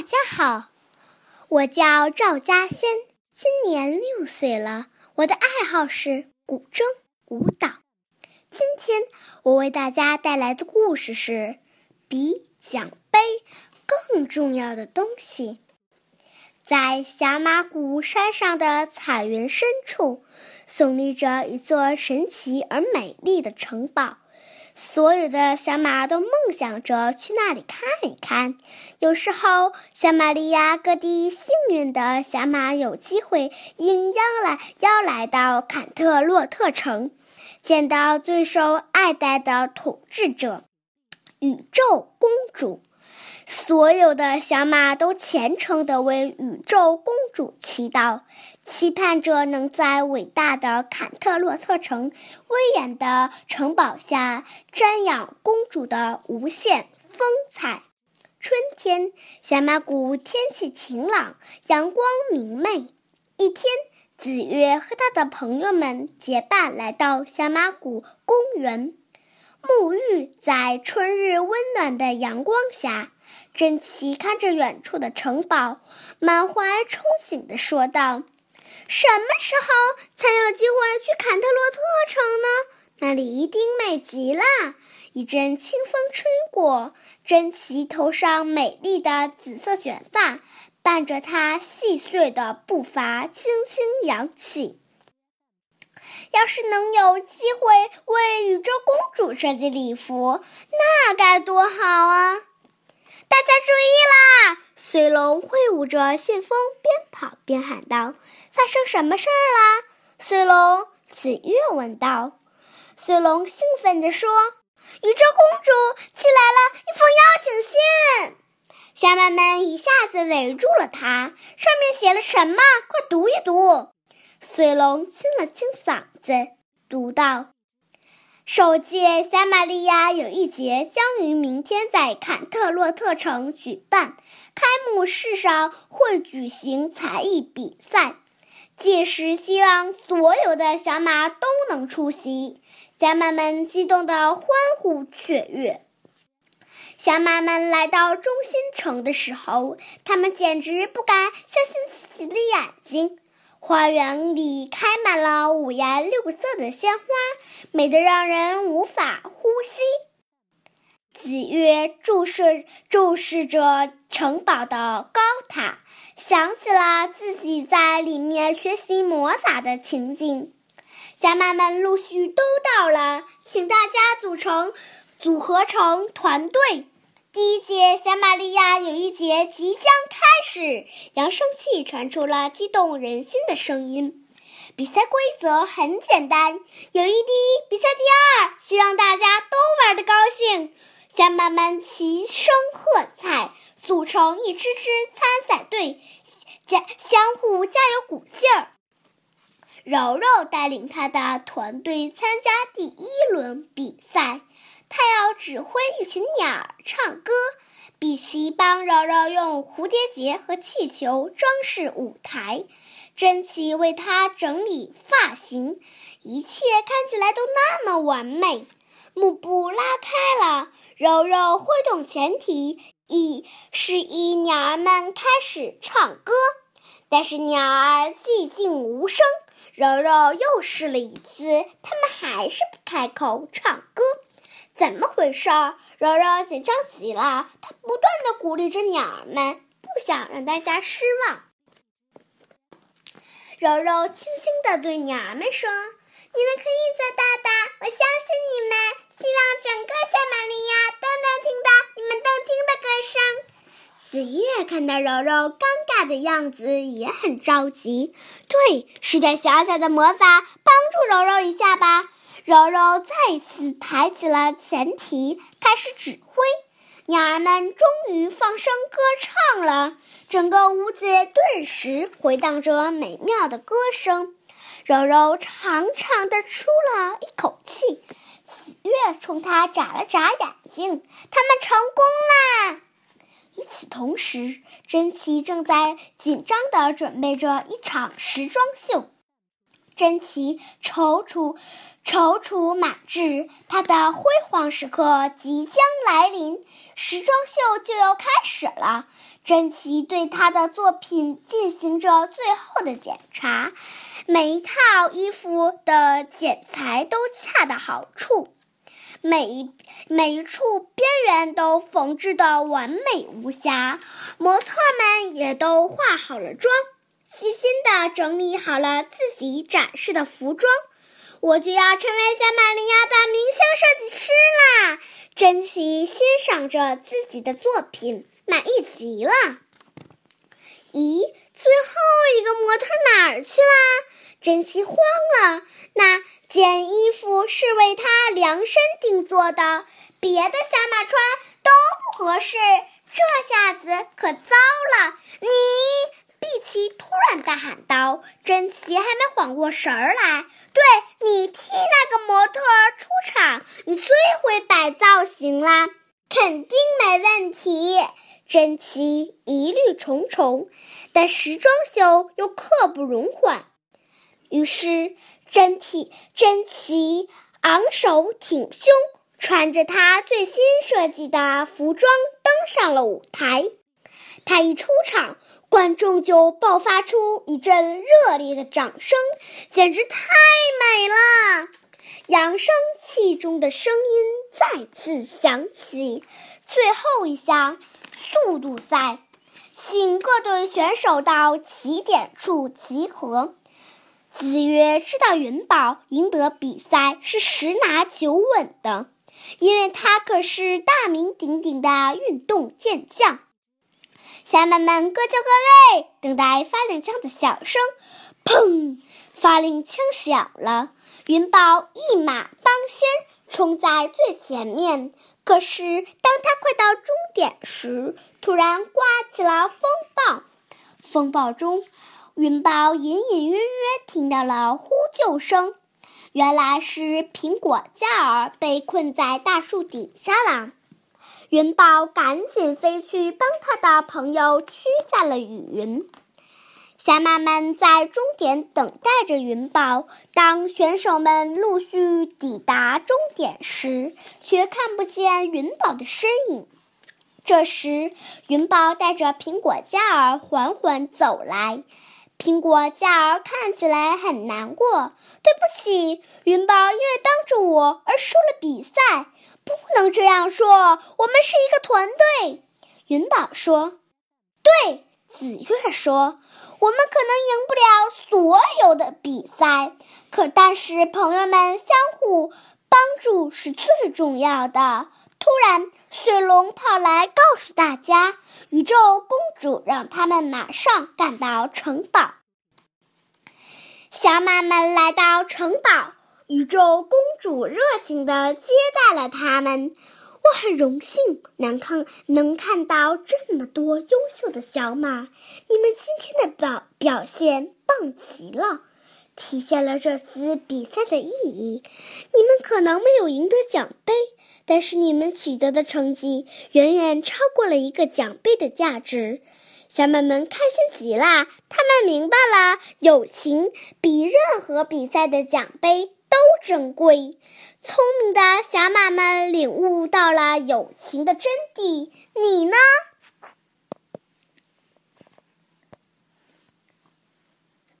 大家好，我叫赵嘉轩，今年六岁了。我的爱好是古筝舞蹈。今天我为大家带来的故事是比奖杯更重要的东西。在霞马谷山上的彩云深处，耸立着一座神奇而美丽的城堡。所有的小马都梦想着去那里看一看。有时候，小马利亚各地幸运的小马有机会应邀来邀来到坎特洛特城，见到最受爱戴的统治者——宇宙公主。所有的小马都虔诚地为宇宙公主祈祷，期盼着能在伟大的坎特洛特城威严的城堡下瞻仰公主的无限风采。春天，小马谷天气晴朗，阳光明媚。一天，紫月和他的朋友们结伴来到小马谷公园。沐浴在春日温暖的阳光下，珍奇看着远处的城堡，满怀憧憬地说道：“什么时候才有机会去坎特洛特城呢？那里一定美极了。”一阵清风吹过，珍奇头上美丽的紫色卷发伴着她细碎的步伐轻轻扬起。要是能有机会为宇宙公主设计礼服，那该多好啊！大家注意啦！随龙挥舞着信封，边跑边喊道：“发生什么事儿啦？”随龙紫月问道。随龙兴奋地说：“宇宙公主寄来了一封邀请信！”小马们一下子围住了他，上面写了什么？快读一读。随龙清了清嗓子，读道：“首届小马利亚友谊节将于明天在坎特洛特城举办，开幕式上会举行才艺比赛，届时希望所有的小马都能出席。”小马们激动的欢呼雀跃。小马们来到中心城的时候，他们简直不敢相信自己的眼睛。花园里开满了五颜六色的鲜花，美得让人无法呼吸。紫月注视注视着城堡的高塔，想起了自己在里面学习魔法的情景。小马们陆续都到了，请大家组成组合成团队。第一届小玛利亚友谊节即将开始，扬声器传出了激动人心的声音。比赛规则很简单：友谊第一，比赛第二。希望大家都玩得高兴。小马们齐声喝彩，组成一支支参赛队，加相互加油鼓劲儿。柔柔带领他的团队参加第一轮比赛。他要指挥一群鸟儿唱歌，比奇帮柔柔用蝴蝶结和气球装饰舞台，珍奇为他整理发型，一切看起来都那么完美。幕布拉开了，柔柔挥动前蹄，以示意鸟儿们开始唱歌，但是鸟儿寂静无声。柔柔又试了一次，它们还是不开口唱歌。怎么回事？柔柔紧张极了，她不断的鼓励着鸟儿们，不想让大家失望。柔柔轻轻地对鸟儿们说：“你们可以做到的，我相信你们。希望整个小玛利亚都能听到你们动听的歌声。”紫月看到柔柔尴尬的样子，也很着急。对，施点小小的魔法，帮助柔柔一下吧。柔柔再次抬起了前蹄，开始指挥。鸟儿们终于放声歌唱了，整个屋子顿时回荡着美妙的歌声。柔柔长长的出了一口气，紫月冲他眨了眨眼睛。他们成功了。与此同时，珍奇正在紧张地准备着一场时装秀。珍奇踌躇踌躇满志，他的辉煌时刻即将来临，时装秀就要开始了。珍奇对他的作品进行着最后的检查，每一套衣服的剪裁都恰到好处，每一每一处边缘都缝制的完美无瑕，模特们也都化好了妆，细心的整理好了自己展示的服装。我就要成为小马林亚的明星设计师啦！珍奇欣赏着自己的作品，满意极了。咦，最后一个模特哪儿去了？珍奇慌了。那件衣服是为他量身定做的，别的小马穿都不合适，这下子可糟了！你。碧琪然大喊道：“珍奇还没缓过神儿来，对你替那个模特出场，你最会摆造型啦，肯定没问题。”珍奇疑虑重重，但时装秀又刻不容缓，于是珍奇珍奇昂首挺胸，穿着他最新设计的服装登上了舞台。他一出场。观众就爆发出一阵热烈的掌声，简直太美了！扬声器中的声音再次响起。最后一项速度赛，请各队选手到起点处集合。子曰知道云宝赢得比赛是十拿九稳的，因为他可是大名鼎鼎的运动健将。小马们各就各位，等待发令枪的响声。砰！发令枪响了，云宝一马当先，冲在最前面。可是当他快到终点时，突然刮起了风暴。风暴中，云宝隐隐约约听到了呼救声，原来是苹果嘉儿被困在大树底下了。云宝赶紧飞去帮他的朋友驱散了雨云。小马们在终点等待着云宝。当选手们陆续抵达终点时，却看不见云宝的身影。这时，云宝带着苹果嘉儿缓缓走来。苹果嘉儿看起来很难过。对不起，云宝因为帮助我而输了比赛。不能这样说，我们是一个团队。云宝说：“对。”紫月说：“我们可能赢不了所有的比赛，可但是朋友们相互帮助是最重要的。”突然，水龙跑来告诉大家，宇宙公主让他们马上赶到城堡。小马们来到城堡。宇宙公主热情地接待了他们。我很荣幸能看能看到这么多优秀的小马。你们今天的表表现棒极了，体现了这次比赛的意义。你们可能没有赢得奖杯，但是你们取得的成绩远远超过了一个奖杯的价值。小马们开心极了，他们明白了，友情比任何比赛的奖杯。都珍贵，聪明的小马们领悟到了友情的真谛。你呢？